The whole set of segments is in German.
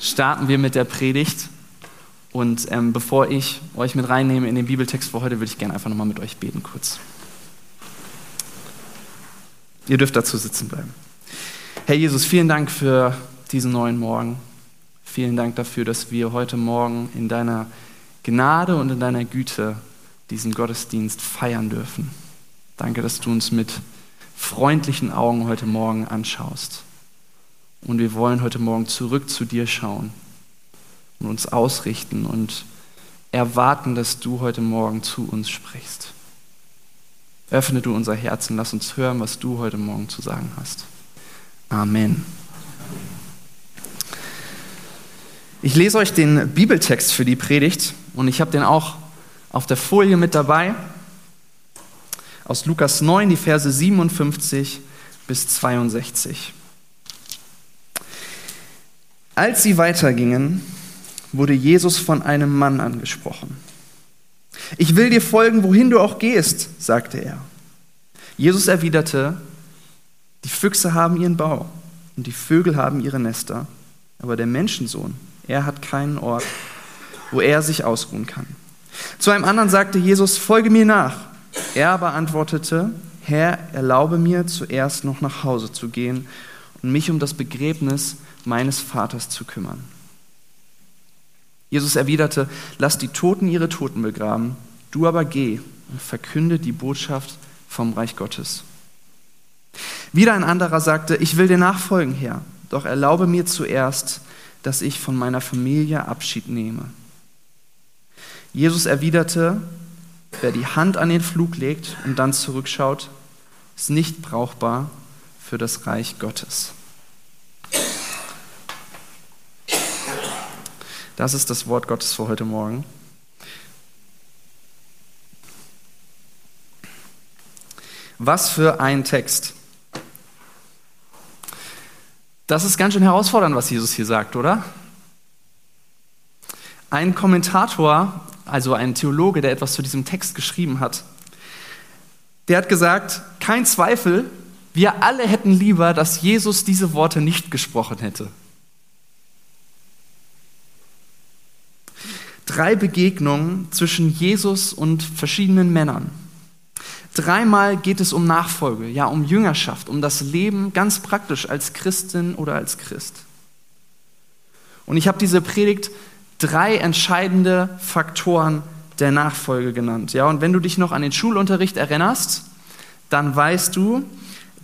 starten wir mit der Predigt. Und ähm, bevor ich euch mit reinnehme in den Bibeltext für heute, würde ich gerne einfach nochmal mit euch beten kurz. Ihr dürft dazu sitzen bleiben. Herr Jesus, vielen Dank für diesen neuen Morgen. Vielen Dank dafür, dass wir heute Morgen in deiner Gnade und in deiner Güte diesen Gottesdienst feiern dürfen. Danke, dass du uns mit freundlichen Augen heute Morgen anschaust. Und wir wollen heute Morgen zurück zu dir schauen und uns ausrichten und erwarten, dass du heute Morgen zu uns sprichst. Öffne du unser Herz und lass uns hören, was du heute Morgen zu sagen hast. Amen. Ich lese euch den Bibeltext für die Predigt und ich habe den auch auf der Folie mit dabei. Aus Lukas 9, die Verse 57 bis 62. Als sie weitergingen, wurde Jesus von einem Mann angesprochen. Ich will dir folgen, wohin du auch gehst, sagte er. Jesus erwiderte, die Füchse haben ihren Bau und die Vögel haben ihre Nester, aber der Menschensohn, er hat keinen Ort, wo er sich ausruhen kann. Zu einem anderen sagte Jesus, folge mir nach. Er aber antwortete, Herr, erlaube mir zuerst noch nach Hause zu gehen und mich um das Begräbnis meines Vaters zu kümmern. Jesus erwiderte, lass die Toten ihre Toten begraben, du aber geh und verkünde die Botschaft vom Reich Gottes. Wieder ein anderer sagte, ich will dir nachfolgen, Herr, doch erlaube mir zuerst, dass ich von meiner Familie Abschied nehme. Jesus erwiderte, wer die Hand an den Flug legt und dann zurückschaut, ist nicht brauchbar für das Reich Gottes. Das ist das Wort Gottes für heute Morgen. Was für ein Text. Das ist ganz schön herausfordernd, was Jesus hier sagt, oder? Ein Kommentator, also ein Theologe, der etwas zu diesem Text geschrieben hat, der hat gesagt, kein Zweifel, wir alle hätten lieber, dass Jesus diese Worte nicht gesprochen hätte. Drei Begegnungen zwischen Jesus und verschiedenen Männern. Dreimal geht es um Nachfolge, ja, um Jüngerschaft, um das Leben ganz praktisch als Christin oder als Christ. Und ich habe diese Predigt drei entscheidende Faktoren der Nachfolge genannt. Ja, und wenn du dich noch an den Schulunterricht erinnerst, dann weißt du,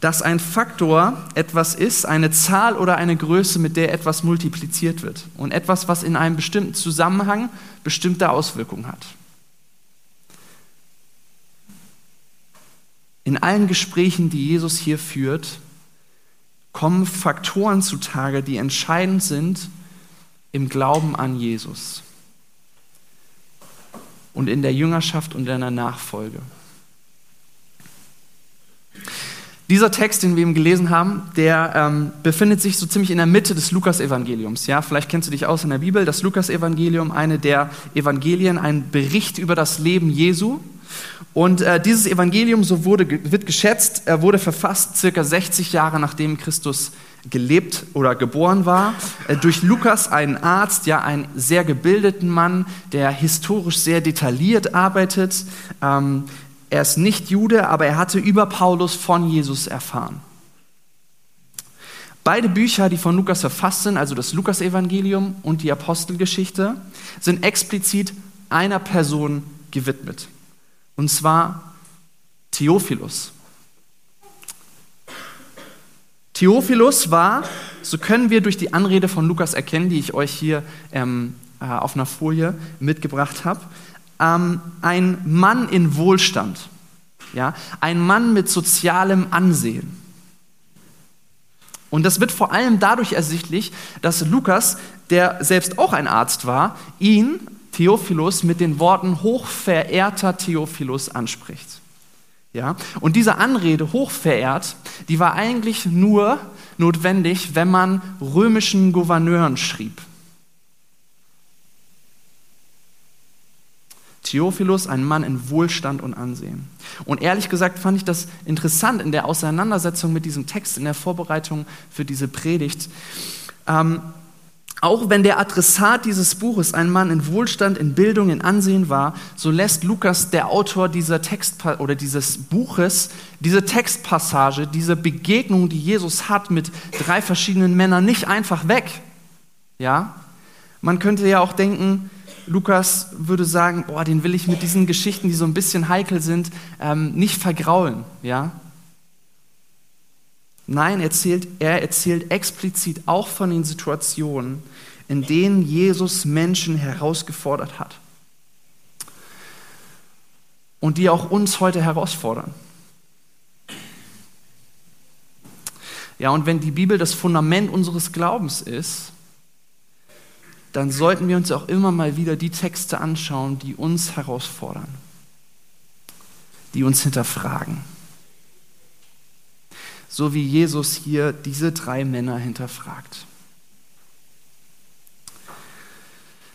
dass ein Faktor etwas ist, eine Zahl oder eine Größe, mit der etwas multipliziert wird und etwas, was in einem bestimmten Zusammenhang bestimmte Auswirkungen hat. In allen Gesprächen, die Jesus hier führt, kommen Faktoren zutage, die entscheidend sind im Glauben an Jesus und in der Jüngerschaft und in der Nachfolge. Dieser Text, den wir eben gelesen haben, der ähm, befindet sich so ziemlich in der Mitte des Lukas-Evangeliums. Ja, vielleicht kennst du dich aus in der Bibel. Das Lukas-Evangelium, eine der Evangelien, ein Bericht über das Leben Jesu. Und äh, dieses Evangelium, so wurde, wird geschätzt, er wurde verfasst circa 60 Jahre nachdem Christus gelebt oder geboren war, äh, durch Lukas, einen Arzt, ja, einen sehr gebildeten Mann, der historisch sehr detailliert arbeitet. Ähm, er ist nicht Jude, aber er hatte über Paulus von Jesus erfahren. Beide Bücher, die von Lukas verfasst sind, also das Lukas-Evangelium und die Apostelgeschichte, sind explizit einer Person gewidmet. Und zwar Theophilus. Theophilus war, so können wir durch die Anrede von Lukas erkennen, die ich euch hier ähm, äh, auf einer Folie mitgebracht habe, ähm, ein Mann in Wohlstand, ja, ein Mann mit sozialem Ansehen. Und das wird vor allem dadurch ersichtlich, dass Lukas, der selbst auch ein Arzt war, ihn, Theophilus, mit den Worten hochverehrter Theophilus anspricht. Ja? Und diese Anrede, hochverehrt, die war eigentlich nur notwendig, wenn man römischen Gouverneuren schrieb. Theophilus, ein Mann in Wohlstand und Ansehen. Und ehrlich gesagt fand ich das interessant in der Auseinandersetzung mit diesem Text, in der Vorbereitung für diese Predigt. Ähm, Auch wenn der Adressat dieses Buches ein Mann in Wohlstand, in Bildung, in Ansehen war, so lässt Lukas, der Autor dieser Text oder dieses Buches, diese Textpassage, diese Begegnung, die Jesus hat mit drei verschiedenen Männern, nicht einfach weg. Ja, man könnte ja auch denken, Lukas würde sagen, boah, den will ich mit diesen Geschichten, die so ein bisschen heikel sind, ähm, nicht vergraulen. Ja, Nein, er erzählt, er erzählt explizit auch von den Situationen, in denen Jesus Menschen herausgefordert hat. Und die auch uns heute herausfordern. Ja, und wenn die Bibel das Fundament unseres Glaubens ist, dann sollten wir uns auch immer mal wieder die Texte anschauen, die uns herausfordern, die uns hinterfragen so wie Jesus hier diese drei Männer hinterfragt.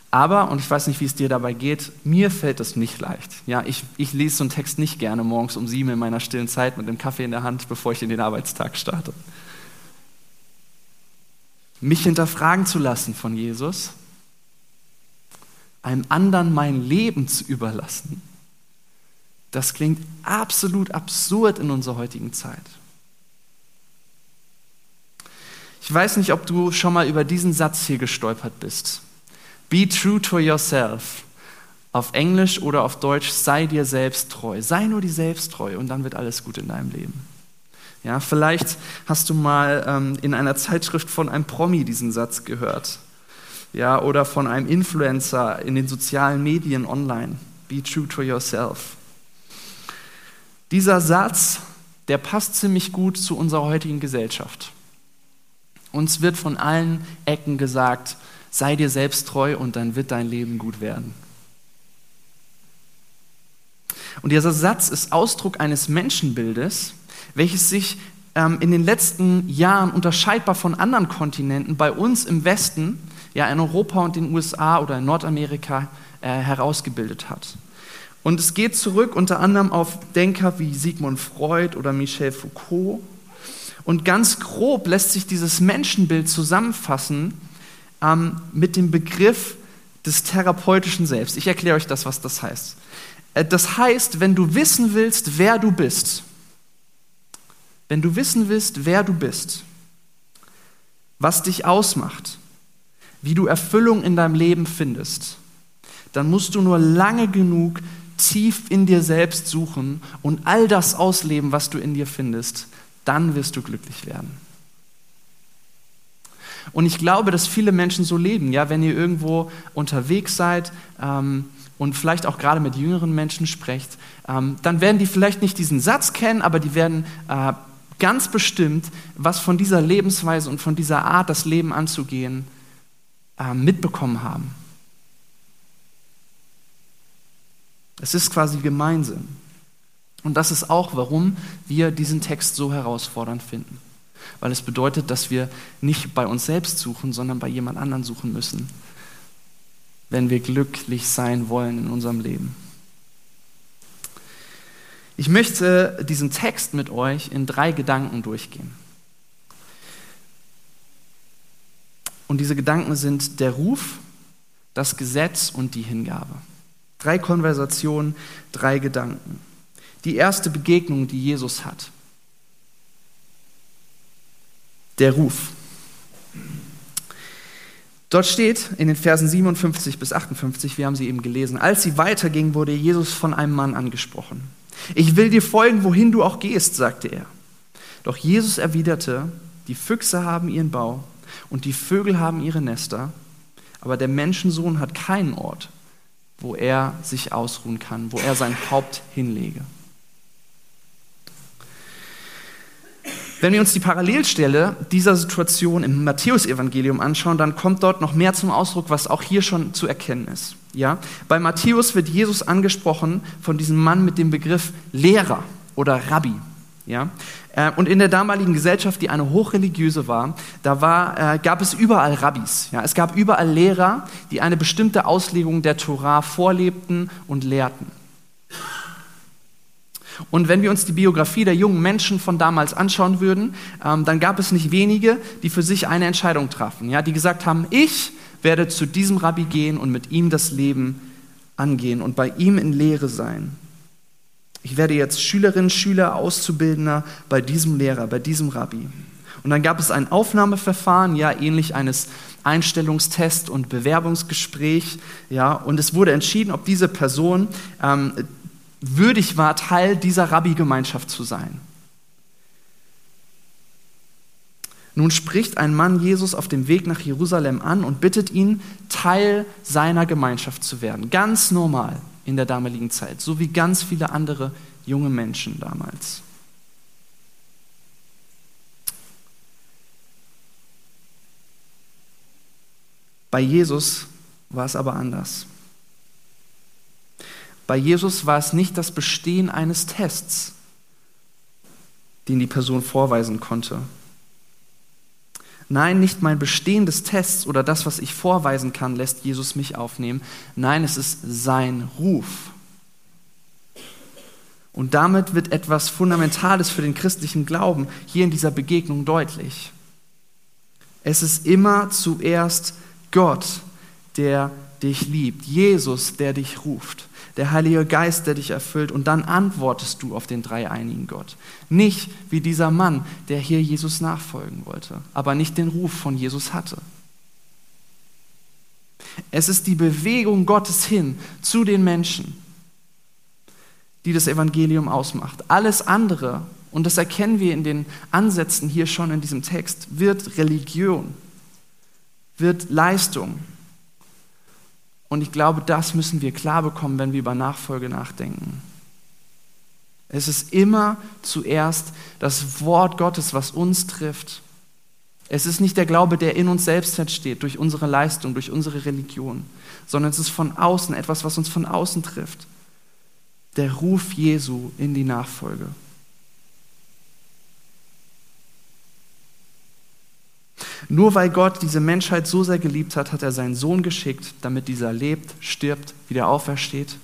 Aber, und ich weiß nicht, wie es dir dabei geht, mir fällt das nicht leicht. Ja, ich, ich lese so einen Text nicht gerne morgens um sieben in meiner stillen Zeit mit dem Kaffee in der Hand, bevor ich in den Arbeitstag starte. Mich hinterfragen zu lassen von Jesus, einem anderen mein Leben zu überlassen, das klingt absolut absurd in unserer heutigen Zeit. Ich weiß nicht, ob du schon mal über diesen Satz hier gestolpert bist. Be true to yourself. Auf Englisch oder auf Deutsch, sei dir selbst treu. Sei nur die selbsttreu und dann wird alles gut in deinem Leben. Ja, vielleicht hast du mal ähm, in einer Zeitschrift von einem Promi diesen Satz gehört. Ja, oder von einem Influencer in den sozialen Medien online. Be true to yourself. Dieser Satz, der passt ziemlich gut zu unserer heutigen Gesellschaft. Uns wird von allen Ecken gesagt, sei dir selbst treu und dann wird dein Leben gut werden. Und dieser Satz ist Ausdruck eines Menschenbildes, welches sich ähm, in den letzten Jahren unterscheidbar von anderen Kontinenten bei uns im Westen, ja in Europa und den USA oder in Nordamerika äh, herausgebildet hat. Und es geht zurück unter anderem auf Denker wie Sigmund Freud oder Michel Foucault und ganz grob lässt sich dieses Menschenbild zusammenfassen ähm, mit dem Begriff des therapeutischen Selbst. Ich erkläre euch das, was das heißt. Äh, das heißt, wenn du wissen willst, wer du bist, wenn du wissen willst, wer du bist, was dich ausmacht, wie du Erfüllung in deinem Leben findest, dann musst du nur lange genug tief in dir selbst suchen und all das ausleben, was du in dir findest, dann wirst du glücklich werden. Und ich glaube, dass viele Menschen so leben. Ja, wenn ihr irgendwo unterwegs seid ähm, und vielleicht auch gerade mit jüngeren Menschen sprecht, ähm, dann werden die vielleicht nicht diesen Satz kennen, aber die werden äh, ganz bestimmt was von dieser Lebensweise und von dieser Art, das Leben anzugehen, mitbekommen haben. Es ist quasi gemeinsam. Und das ist auch, warum wir diesen Text so herausfordernd finden. Weil es bedeutet, dass wir nicht bei uns selbst suchen, sondern bei jemand anderen suchen müssen, wenn wir glücklich sein wollen in unserem Leben. Ich möchte diesen Text mit euch in drei Gedanken durchgehen. Und diese Gedanken sind der Ruf, das Gesetz und die Hingabe. Drei Konversationen, drei Gedanken die erste Begegnung, die Jesus hat. Der Ruf. Dort steht in den Versen 57 bis 58, wir haben sie eben gelesen, als sie weiterging, wurde Jesus von einem Mann angesprochen. Ich will dir folgen, wohin du auch gehst, sagte er. Doch Jesus erwiderte, die Füchse haben ihren Bau und die Vögel haben ihre Nester, aber der Menschensohn hat keinen Ort, wo er sich ausruhen kann, wo er sein Haupt hinlege. Wenn wir uns die Parallelstelle dieser Situation im Matthäusevangelium anschauen, dann kommt dort noch mehr zum Ausdruck, was auch hier schon zu erkennen ist. Ja? Bei Matthäus wird Jesus angesprochen von diesem Mann mit dem Begriff Lehrer oder Rabbi. Ja? Äh, und in der damaligen Gesellschaft, die eine hochreligiöse war, da war, äh, gab es überall Rabbis. Ja? Es gab überall Lehrer, die eine bestimmte Auslegung der Torah vorlebten und lehrten. Und wenn wir uns die Biografie der jungen Menschen von damals anschauen würden, ähm, dann gab es nicht wenige, die für sich eine Entscheidung trafen, ja, die gesagt haben, ich werde zu diesem Rabbi gehen und mit ihm das Leben angehen und bei ihm in Lehre sein. Ich werde jetzt Schülerinnen, Schüler, Auszubildender bei diesem Lehrer, bei diesem Rabbi. Und dann gab es ein Aufnahmeverfahren, ja, ähnlich eines Einstellungstest und Bewerbungsgespräch, ja, und es wurde entschieden, ob diese Person ähm, würdig war, Teil dieser Rabbi-Gemeinschaft zu sein. Nun spricht ein Mann Jesus auf dem Weg nach Jerusalem an und bittet ihn, Teil seiner Gemeinschaft zu werden. Ganz normal in der damaligen Zeit, so wie ganz viele andere junge Menschen damals. Bei Jesus war es aber anders. Bei Jesus war es nicht das Bestehen eines Tests, den die Person vorweisen konnte. Nein, nicht mein Bestehen des Tests oder das, was ich vorweisen kann, lässt Jesus mich aufnehmen. Nein, es ist sein Ruf. Und damit wird etwas Fundamentales für den christlichen Glauben hier in dieser Begegnung deutlich. Es ist immer zuerst Gott, der dich liebt, Jesus, der dich ruft, der Heilige Geist, der dich erfüllt und dann antwortest du auf den dreieinigen Gott. Nicht wie dieser Mann, der hier Jesus nachfolgen wollte, aber nicht den Ruf von Jesus hatte. Es ist die Bewegung Gottes hin zu den Menschen, die das Evangelium ausmacht. Alles andere, und das erkennen wir in den Ansätzen hier schon in diesem Text, wird Religion wird Leistung. Und ich glaube, das müssen wir klar bekommen, wenn wir über Nachfolge nachdenken. Es ist immer zuerst das Wort Gottes, was uns trifft. Es ist nicht der Glaube, der in uns selbst entsteht, durch unsere Leistung, durch unsere Religion, sondern es ist von außen, etwas, was uns von außen trifft. Der Ruf Jesu in die Nachfolge. Nur weil Gott diese Menschheit so sehr geliebt hat, hat er seinen Sohn geschickt, damit dieser lebt, stirbt, wieder aufersteht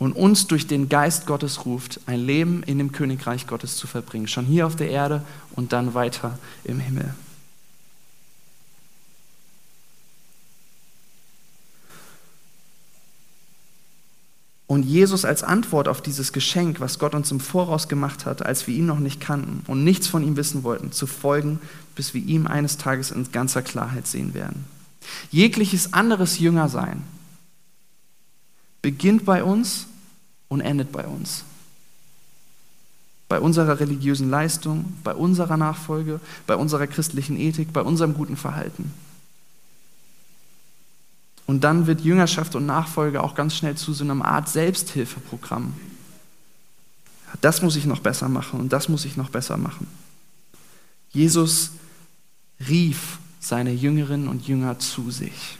und uns durch den Geist Gottes ruft, ein Leben in dem Königreich Gottes zu verbringen, schon hier auf der Erde und dann weiter im Himmel. Und Jesus als Antwort auf dieses Geschenk, was Gott uns im Voraus gemacht hat, als wir ihn noch nicht kannten und nichts von ihm wissen wollten, zu folgen, bis wir ihm eines Tages in ganzer Klarheit sehen werden. Jegliches anderes Jüngersein beginnt bei uns und endet bei uns. Bei unserer religiösen Leistung, bei unserer Nachfolge, bei unserer christlichen Ethik, bei unserem guten Verhalten. Und dann wird Jüngerschaft und Nachfolge auch ganz schnell zu so einer Art Selbsthilfeprogramm. Das muss ich noch besser machen und das muss ich noch besser machen. Jesus rief seine Jüngerinnen und Jünger zu sich.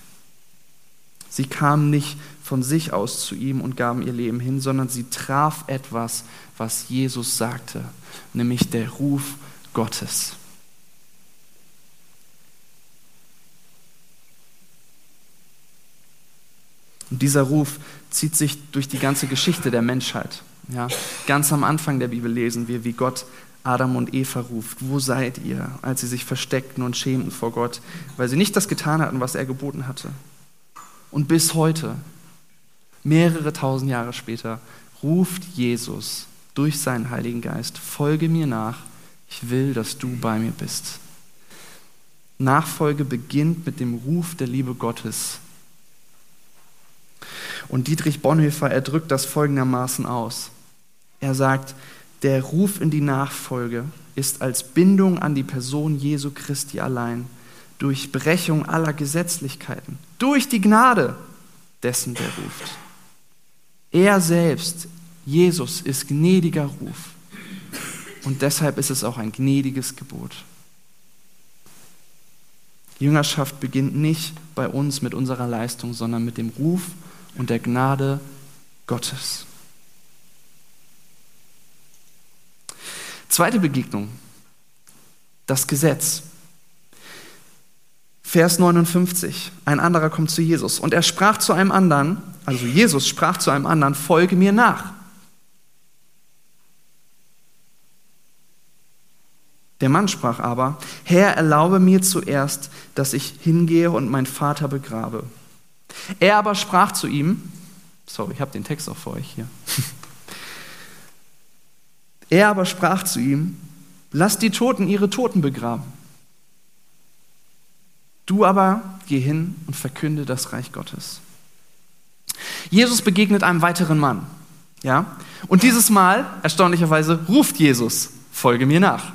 Sie kamen nicht von sich aus zu ihm und gaben ihr Leben hin, sondern sie traf etwas, was Jesus sagte, nämlich der Ruf Gottes. Und dieser Ruf zieht sich durch die ganze Geschichte der Menschheit. Ja, ganz am Anfang der Bibel lesen wir, wie Gott Adam und Eva ruft, wo seid ihr, als sie sich versteckten und schämten vor Gott, weil sie nicht das getan hatten, was er geboten hatte. Und bis heute, mehrere tausend Jahre später, ruft Jesus durch seinen Heiligen Geist, folge mir nach, ich will, dass du bei mir bist. Nachfolge beginnt mit dem Ruf der Liebe Gottes und Dietrich Bonhoeffer, er drückt das folgendermaßen aus. Er sagt, der Ruf in die Nachfolge ist als Bindung an die Person Jesu Christi allein, durch Brechung aller Gesetzlichkeiten, durch die Gnade dessen, der ruft. Er selbst, Jesus, ist gnädiger Ruf. Und deshalb ist es auch ein gnädiges Gebot. Jüngerschaft beginnt nicht bei uns mit unserer Leistung, sondern mit dem Ruf und der Gnade Gottes. Zweite Begegnung, das Gesetz. Vers 59, ein anderer kommt zu Jesus und er sprach zu einem anderen, also Jesus sprach zu einem anderen, folge mir nach. Der Mann sprach aber, Herr, erlaube mir zuerst, dass ich hingehe und meinen Vater begrabe. Er aber sprach zu ihm, sorry, ich habe den Text auch für euch hier. er aber sprach zu ihm, lass die Toten ihre Toten begraben. Du aber geh hin und verkünde das Reich Gottes. Jesus begegnet einem weiteren Mann. Ja? Und dieses Mal, erstaunlicherweise, ruft Jesus, folge mir nach.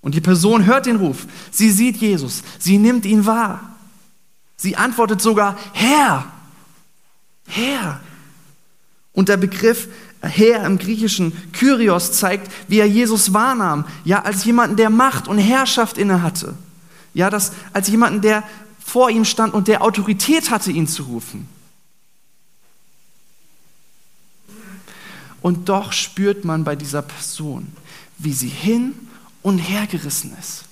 Und die Person hört den Ruf. Sie sieht Jesus. Sie nimmt ihn wahr. Sie antwortet sogar, Herr, Herr. Und der Begriff Herr im Griechischen, Kyrios, zeigt, wie er Jesus wahrnahm. Ja, als jemanden, der Macht und Herrschaft innehatte. Ja, das, als jemanden, der vor ihm stand und der Autorität hatte, ihn zu rufen. Und doch spürt man bei dieser Person, wie sie hin und her gerissen ist.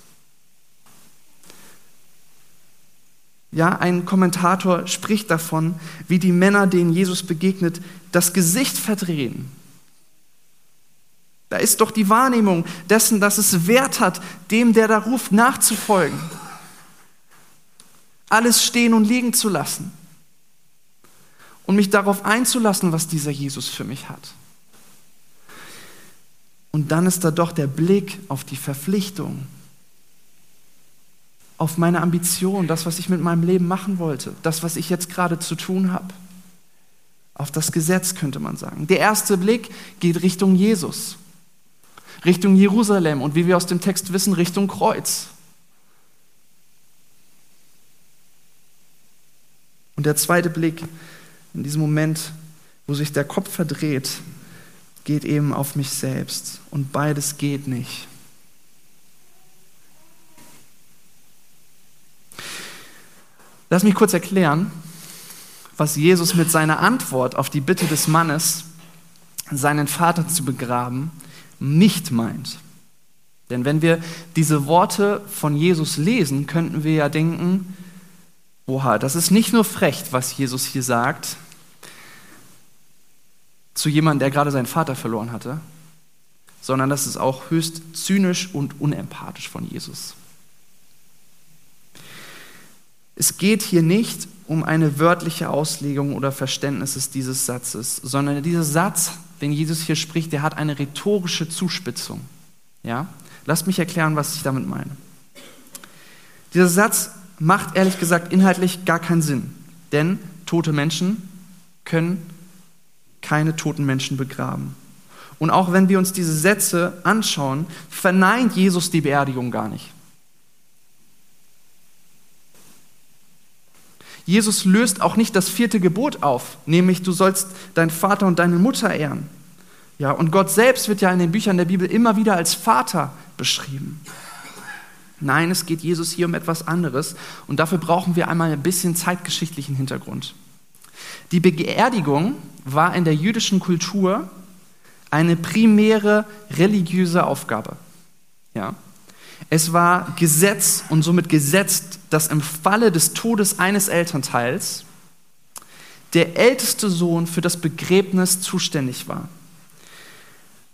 Ja, ein Kommentator spricht davon, wie die Männer, denen Jesus begegnet, das Gesicht verdrehen. Da ist doch die Wahrnehmung dessen, dass es Wert hat, dem, der da ruft, nachzufolgen. Alles stehen und liegen zu lassen. Und mich darauf einzulassen, was dieser Jesus für mich hat. Und dann ist da doch der Blick auf die Verpflichtung, auf meine Ambition, das, was ich mit meinem Leben machen wollte, das, was ich jetzt gerade zu tun habe. Auf das Gesetz könnte man sagen. Der erste Blick geht Richtung Jesus, Richtung Jerusalem und wie wir aus dem Text wissen, Richtung Kreuz. Und der zweite Blick in diesem Moment, wo sich der Kopf verdreht, geht eben auf mich selbst. Und beides geht nicht. Lass mich kurz erklären, was Jesus mit seiner Antwort auf die Bitte des Mannes, seinen Vater zu begraben, nicht meint. Denn wenn wir diese Worte von Jesus lesen, könnten wir ja denken, oha, das ist nicht nur frech, was Jesus hier sagt, zu jemandem, der gerade seinen Vater verloren hatte, sondern das ist auch höchst zynisch und unempathisch von Jesus. Es geht hier nicht um eine wörtliche Auslegung oder Verständnis dieses Satzes, sondern dieser Satz, den Jesus hier spricht, der hat eine rhetorische Zuspitzung. Ja? Lasst mich erklären, was ich damit meine. Dieser Satz macht ehrlich gesagt inhaltlich gar keinen Sinn, denn tote Menschen können keine toten Menschen begraben. Und auch wenn wir uns diese Sätze anschauen, verneint Jesus die Beerdigung gar nicht. Jesus löst auch nicht das vierte Gebot auf, nämlich du sollst deinen Vater und deine Mutter ehren. Ja, und Gott selbst wird ja in den Büchern der Bibel immer wieder als Vater beschrieben. Nein, es geht Jesus hier um etwas anderes und dafür brauchen wir einmal ein bisschen zeitgeschichtlichen Hintergrund. Die Beerdigung war in der jüdischen Kultur eine primäre religiöse Aufgabe. Ja. Es war Gesetz und somit gesetzt, dass im Falle des Todes eines Elternteils der älteste Sohn für das Begräbnis zuständig war.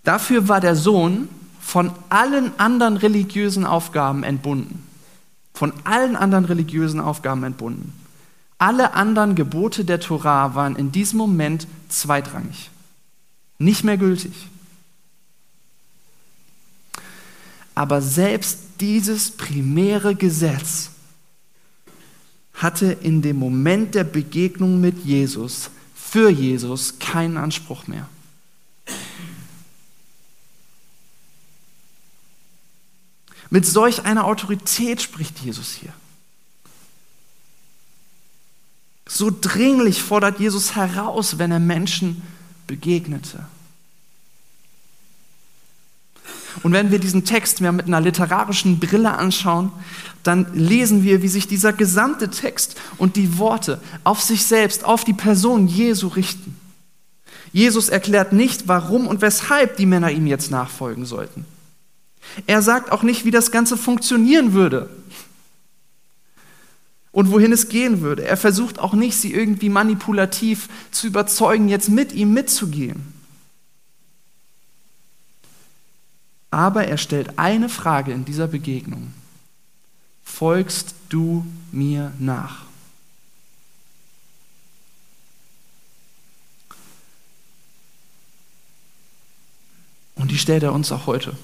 Dafür war der Sohn von allen anderen religiösen Aufgaben entbunden. Von allen anderen religiösen Aufgaben entbunden. Alle anderen Gebote der Torah waren in diesem Moment zweitrangig, nicht mehr gültig. Aber selbst dieses primäre Gesetz hatte in dem Moment der Begegnung mit Jesus, für Jesus, keinen Anspruch mehr. Mit solch einer Autorität spricht Jesus hier. So dringlich fordert Jesus heraus, wenn er Menschen begegnete. Und wenn wir diesen Text mehr mit einer literarischen Brille anschauen, dann lesen wir, wie sich dieser gesamte Text und die Worte auf sich selbst, auf die Person Jesu richten. Jesus erklärt nicht, warum und weshalb die Männer ihm jetzt nachfolgen sollten. Er sagt auch nicht, wie das Ganze funktionieren würde und wohin es gehen würde. Er versucht auch nicht, sie irgendwie manipulativ zu überzeugen, jetzt mit ihm mitzugehen. Aber er stellt eine Frage in dieser Begegnung. Folgst du mir nach? Und die stellt er uns auch heute.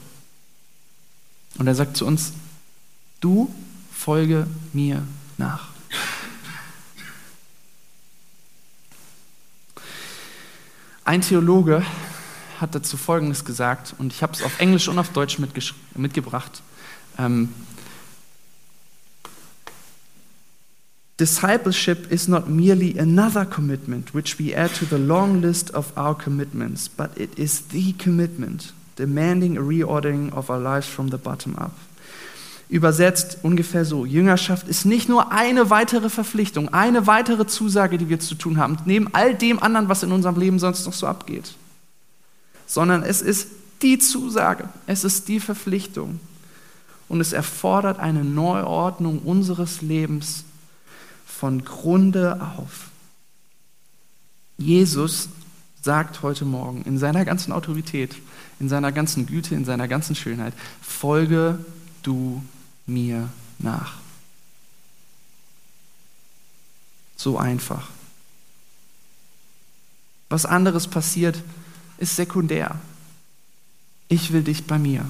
Und er sagt zu uns, du folge mir nach. Ein Theologe hat dazu Folgendes gesagt, und ich habe es auf Englisch und auf Deutsch mitgebracht. Ähm, Discipleship is not merely another commitment which we add to the long list of our commitments, but it is the commitment demanding a reordering of our lives from the bottom up. Übersetzt ungefähr so, Jüngerschaft ist nicht nur eine weitere Verpflichtung, eine weitere Zusage, die wir zu tun haben, neben all dem anderen, was in unserem Leben sonst noch so abgeht, sondern es ist die Zusage, es ist die Verpflichtung und es erfordert eine Neuordnung unseres Lebens von Grunde auf. Jesus sagt heute Morgen in seiner ganzen Autorität, in seiner ganzen Güte, in seiner ganzen Schönheit, folge du mir nach. So einfach. Was anderes passiert, ist sekundär. Ich will dich bei mir.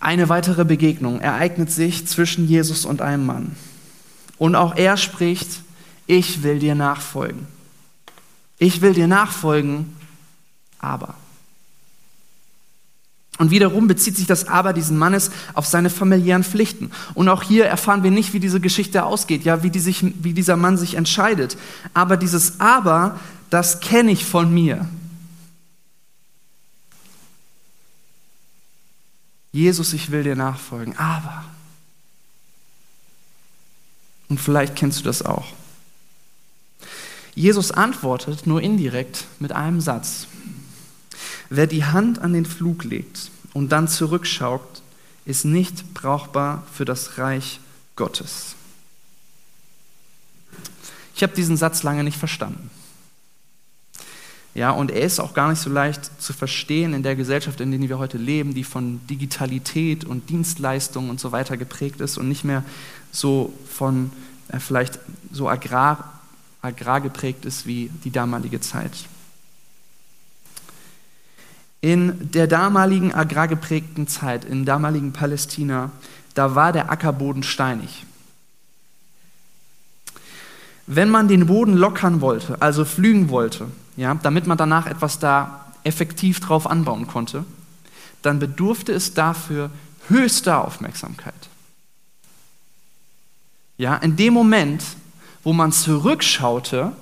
Eine weitere Begegnung ereignet sich zwischen Jesus und einem Mann. Und auch er spricht, ich will dir nachfolgen. Ich will dir nachfolgen, aber. Und wiederum bezieht sich das Aber diesen Mannes auf seine familiären Pflichten. Und auch hier erfahren wir nicht, wie diese Geschichte ausgeht, ja, wie, die sich, wie dieser Mann sich entscheidet. Aber dieses Aber, das kenne ich von mir. Jesus, ich will dir nachfolgen, aber. Und vielleicht kennst du das auch. Jesus antwortet nur indirekt mit einem Satz. Wer die Hand an den Flug legt und dann zurückschaut, ist nicht brauchbar für das Reich Gottes. Ich habe diesen Satz lange nicht verstanden. Ja, und er ist auch gar nicht so leicht zu verstehen in der Gesellschaft, in der wir heute leben, die von Digitalität und Dienstleistungen und so weiter geprägt ist und nicht mehr so von äh, vielleicht so agrar, agrar geprägt ist wie die damalige Zeit. In der damaligen agrargeprägten Zeit, in damaligen Palästina, da war der Ackerboden steinig. Wenn man den Boden lockern wollte, also flügen wollte, ja, damit man danach etwas da effektiv drauf anbauen konnte, dann bedurfte es dafür höchster Aufmerksamkeit. Ja, in dem Moment, wo man zurückschaute,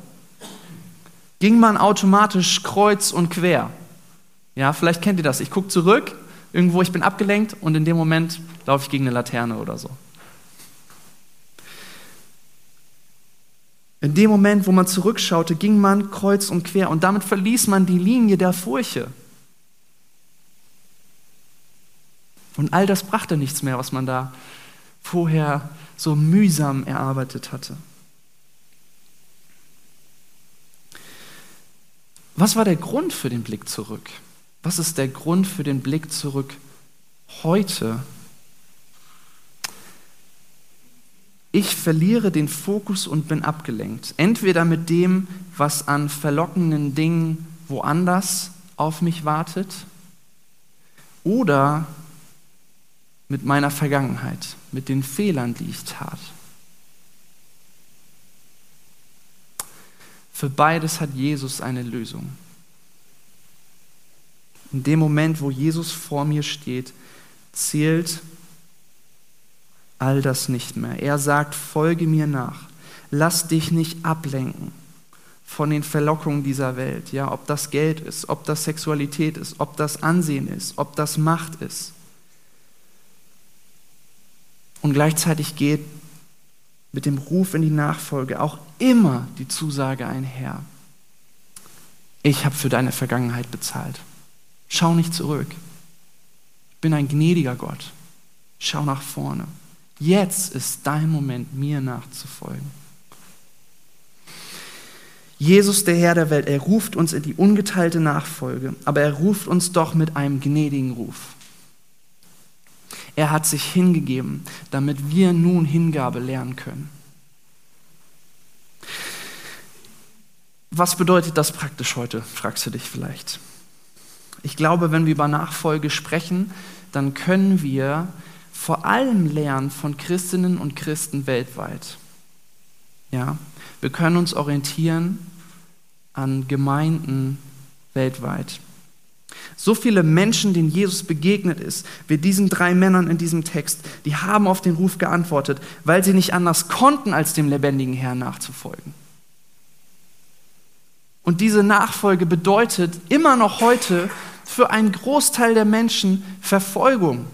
ging man automatisch kreuz und quer. Ja, vielleicht kennt ihr das. Ich gucke zurück, irgendwo, ich bin abgelenkt und in dem Moment laufe ich gegen eine Laterne oder so. In dem Moment, wo man zurückschaute, ging man kreuz und quer und damit verließ man die Linie der Furche. Und all das brachte nichts mehr, was man da vorher so mühsam erarbeitet hatte. Was war der Grund für den Blick zurück? Was ist der Grund für den Blick zurück heute? Ich verliere den Fokus und bin abgelenkt. Entweder mit dem, was an verlockenden Dingen woanders auf mich wartet, oder mit meiner Vergangenheit, mit den Fehlern, die ich tat. Für beides hat Jesus eine Lösung. In dem Moment, wo Jesus vor mir steht, zählt all das nicht mehr. Er sagt, folge mir nach. Lass dich nicht ablenken von den Verlockungen dieser Welt. Ja, ob das Geld ist, ob das Sexualität ist, ob das Ansehen ist, ob das Macht ist. Und gleichzeitig geht mit dem Ruf in die Nachfolge auch immer die Zusage einher. Ich habe für deine Vergangenheit bezahlt. Schau nicht zurück. Ich bin ein gnädiger Gott. Schau nach vorne. Jetzt ist dein Moment, mir nachzufolgen. Jesus, der Herr der Welt, er ruft uns in die ungeteilte Nachfolge, aber er ruft uns doch mit einem gnädigen Ruf. Er hat sich hingegeben, damit wir nun Hingabe lernen können. Was bedeutet das praktisch heute, fragst du dich vielleicht. Ich glaube, wenn wir über Nachfolge sprechen, dann können wir vor allem lernen von Christinnen und Christen weltweit. Ja, wir können uns orientieren an Gemeinden weltweit. So viele Menschen, denen Jesus begegnet ist, wie diesen drei Männern in diesem Text, die haben auf den Ruf geantwortet, weil sie nicht anders konnten, als dem lebendigen Herrn nachzufolgen. Und diese Nachfolge bedeutet immer noch heute für einen Großteil der Menschen Verfolgung,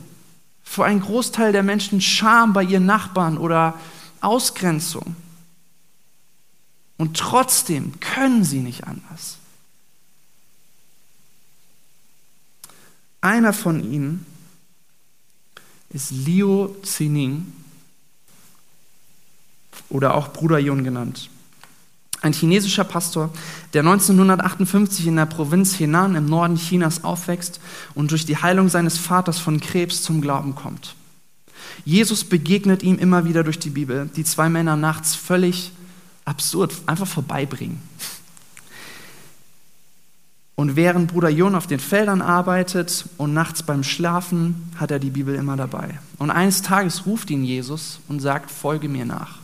für einen Großteil der Menschen Scham bei ihren Nachbarn oder Ausgrenzung. Und trotzdem können sie nicht anders. Einer von ihnen ist Liu Zining oder auch Bruder Yun genannt. Ein chinesischer Pastor, der 1958 in der Provinz Henan im Norden Chinas aufwächst und durch die Heilung seines Vaters von Krebs zum Glauben kommt. Jesus begegnet ihm immer wieder durch die Bibel, die zwei Männer nachts völlig absurd einfach vorbeibringen. Und während Bruder Jon auf den Feldern arbeitet und nachts beim Schlafen, hat er die Bibel immer dabei. Und eines Tages ruft ihn Jesus und sagt, folge mir nach.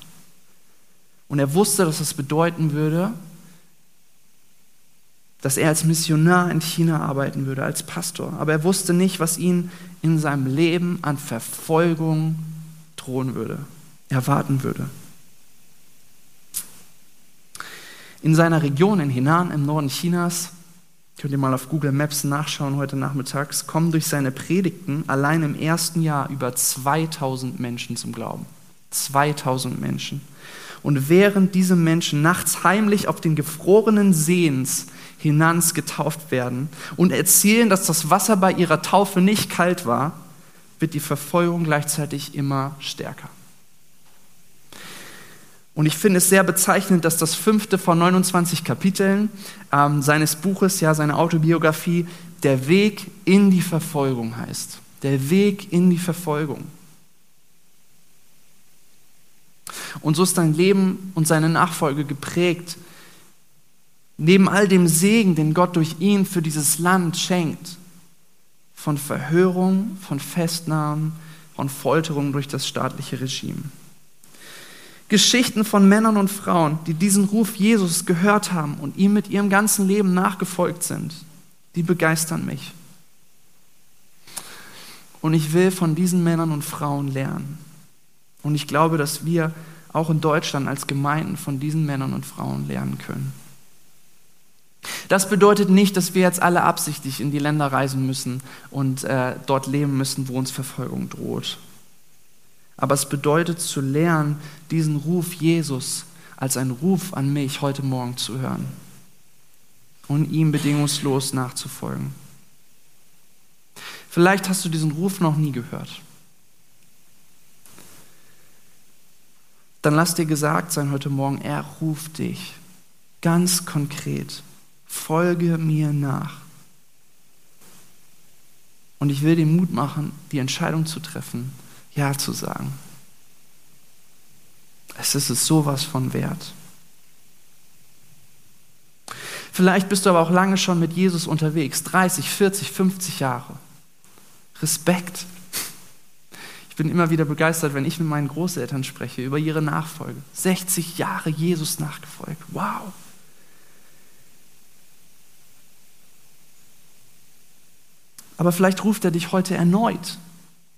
Und er wusste, dass es bedeuten würde, dass er als Missionar in China arbeiten würde, als Pastor. Aber er wusste nicht, was ihn in seinem Leben an Verfolgung drohen würde, erwarten würde. In seiner Region in Henan im Norden Chinas, könnt ihr mal auf Google Maps nachschauen heute nachmittags, kommen durch seine Predigten allein im ersten Jahr über 2000 Menschen zum Glauben. 2000 Menschen. Und während diese Menschen nachts heimlich auf den gefrorenen Seens Hinans getauft werden und erzählen, dass das Wasser bei ihrer Taufe nicht kalt war, wird die Verfolgung gleichzeitig immer stärker. Und ich finde es sehr bezeichnend, dass das fünfte von 29 Kapiteln ähm, seines Buches, ja seine Autobiografie, der Weg in die Verfolgung heißt. Der Weg in die Verfolgung. Und so ist sein Leben und seine Nachfolge geprägt. Neben all dem Segen, den Gott durch ihn für dieses Land schenkt, von Verhörung, von Festnahmen, von Folterung durch das staatliche Regime. Geschichten von Männern und Frauen, die diesen Ruf Jesus gehört haben und ihm mit ihrem ganzen Leben nachgefolgt sind, die begeistern mich. Und ich will von diesen Männern und Frauen lernen. Und ich glaube, dass wir auch in Deutschland als Gemeinden von diesen Männern und Frauen lernen können. Das bedeutet nicht, dass wir jetzt alle absichtlich in die Länder reisen müssen und äh, dort leben müssen, wo uns Verfolgung droht. Aber es bedeutet zu lernen, diesen Ruf Jesus als einen Ruf an mich heute Morgen zu hören und ihm bedingungslos nachzufolgen. Vielleicht hast du diesen Ruf noch nie gehört. Dann lass dir gesagt sein heute Morgen, er ruft dich ganz konkret. Folge mir nach. Und ich will dir Mut machen, die Entscheidung zu treffen, ja zu sagen. Es ist es sowas von wert. Vielleicht bist du aber auch lange schon mit Jesus unterwegs, 30, 40, 50 Jahre. Respekt. Ich bin immer wieder begeistert, wenn ich mit meinen Großeltern spreche über ihre Nachfolge. 60 Jahre Jesus nachgefolgt. Wow. Aber vielleicht ruft er dich heute erneut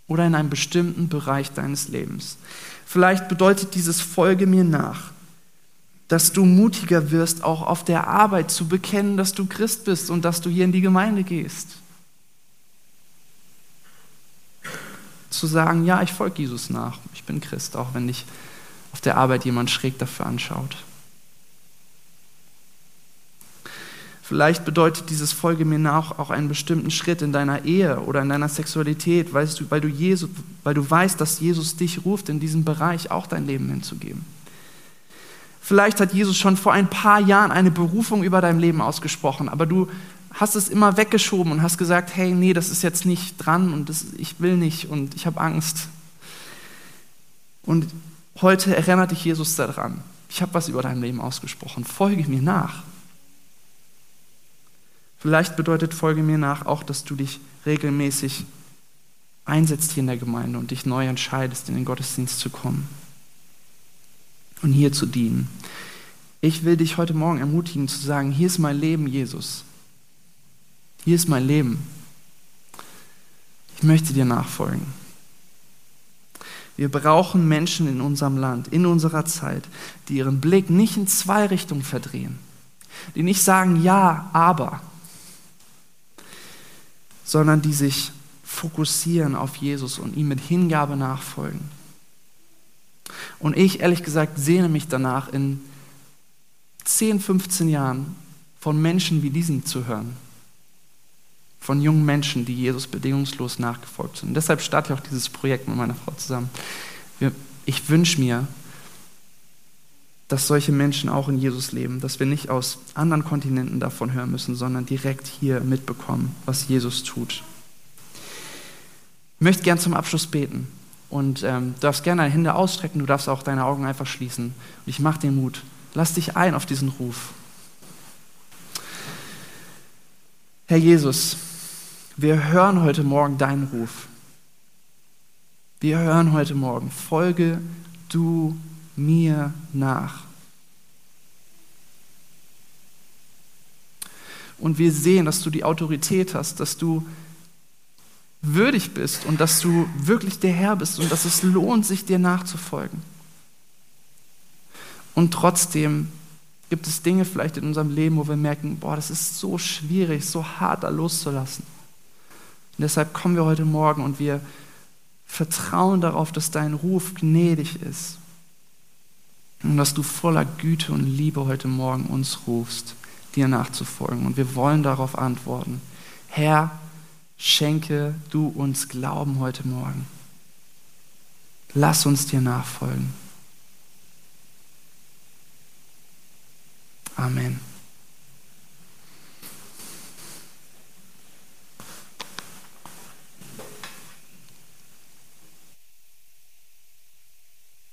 oder in einem bestimmten Bereich deines Lebens. Vielleicht bedeutet dieses Folge mir nach, dass du mutiger wirst, auch auf der Arbeit zu bekennen, dass du Christ bist und dass du hier in die Gemeinde gehst. Zu sagen, ja, ich folge Jesus nach, ich bin Christ, auch wenn dich auf der Arbeit jemand schräg dafür anschaut. Vielleicht bedeutet dieses Folge mir nach auch einen bestimmten Schritt in deiner Ehe oder in deiner Sexualität, weißt du, weil, du Jesus, weil du weißt, dass Jesus dich ruft, in diesem Bereich auch dein Leben hinzugeben. Vielleicht hat Jesus schon vor ein paar Jahren eine Berufung über dein Leben ausgesprochen, aber du hast es immer weggeschoben und hast gesagt, hey, nee, das ist jetzt nicht dran und das, ich will nicht und ich habe Angst. Und heute erinnert dich Jesus daran. Ich habe was über dein Leben ausgesprochen. Folge mir nach. Vielleicht bedeutet Folge mir nach auch, dass du dich regelmäßig einsetzt hier in der Gemeinde und dich neu entscheidest, in den Gottesdienst zu kommen und hier zu dienen. Ich will dich heute Morgen ermutigen zu sagen, hier ist mein Leben, Jesus. Hier ist mein Leben. Ich möchte dir nachfolgen. Wir brauchen Menschen in unserem Land, in unserer Zeit, die ihren Blick nicht in zwei Richtungen verdrehen, die nicht sagen ja, aber, sondern die sich fokussieren auf Jesus und ihm mit Hingabe nachfolgen. Und ich, ehrlich gesagt, sehne mich danach, in 10, 15 Jahren von Menschen wie diesen zu hören. Von jungen Menschen, die Jesus bedingungslos nachgefolgt sind. Und deshalb starte ich auch dieses Projekt mit meiner Frau zusammen. Ich wünsche mir, dass solche Menschen auch in Jesus leben, dass wir nicht aus anderen Kontinenten davon hören müssen, sondern direkt hier mitbekommen, was Jesus tut. Ich möchte gern zum Abschluss beten. Und ähm, du darfst gerne deine Hände ausstrecken, du darfst auch deine Augen einfach schließen. Und ich mache dir Mut. Lass dich ein auf diesen Ruf. Herr Jesus, wir hören heute Morgen deinen Ruf. Wir hören heute Morgen, folge du mir nach. Und wir sehen, dass du die Autorität hast, dass du würdig bist und dass du wirklich der Herr bist und dass es lohnt, sich dir nachzufolgen. Und trotzdem gibt es Dinge vielleicht in unserem Leben, wo wir merken, boah, das ist so schwierig, so hart da loszulassen. Und deshalb kommen wir heute Morgen und wir vertrauen darauf, dass dein Ruf gnädig ist und dass du voller Güte und Liebe heute Morgen uns rufst, dir nachzufolgen. Und wir wollen darauf antworten. Herr, schenke du uns Glauben heute Morgen. Lass uns dir nachfolgen. Amen.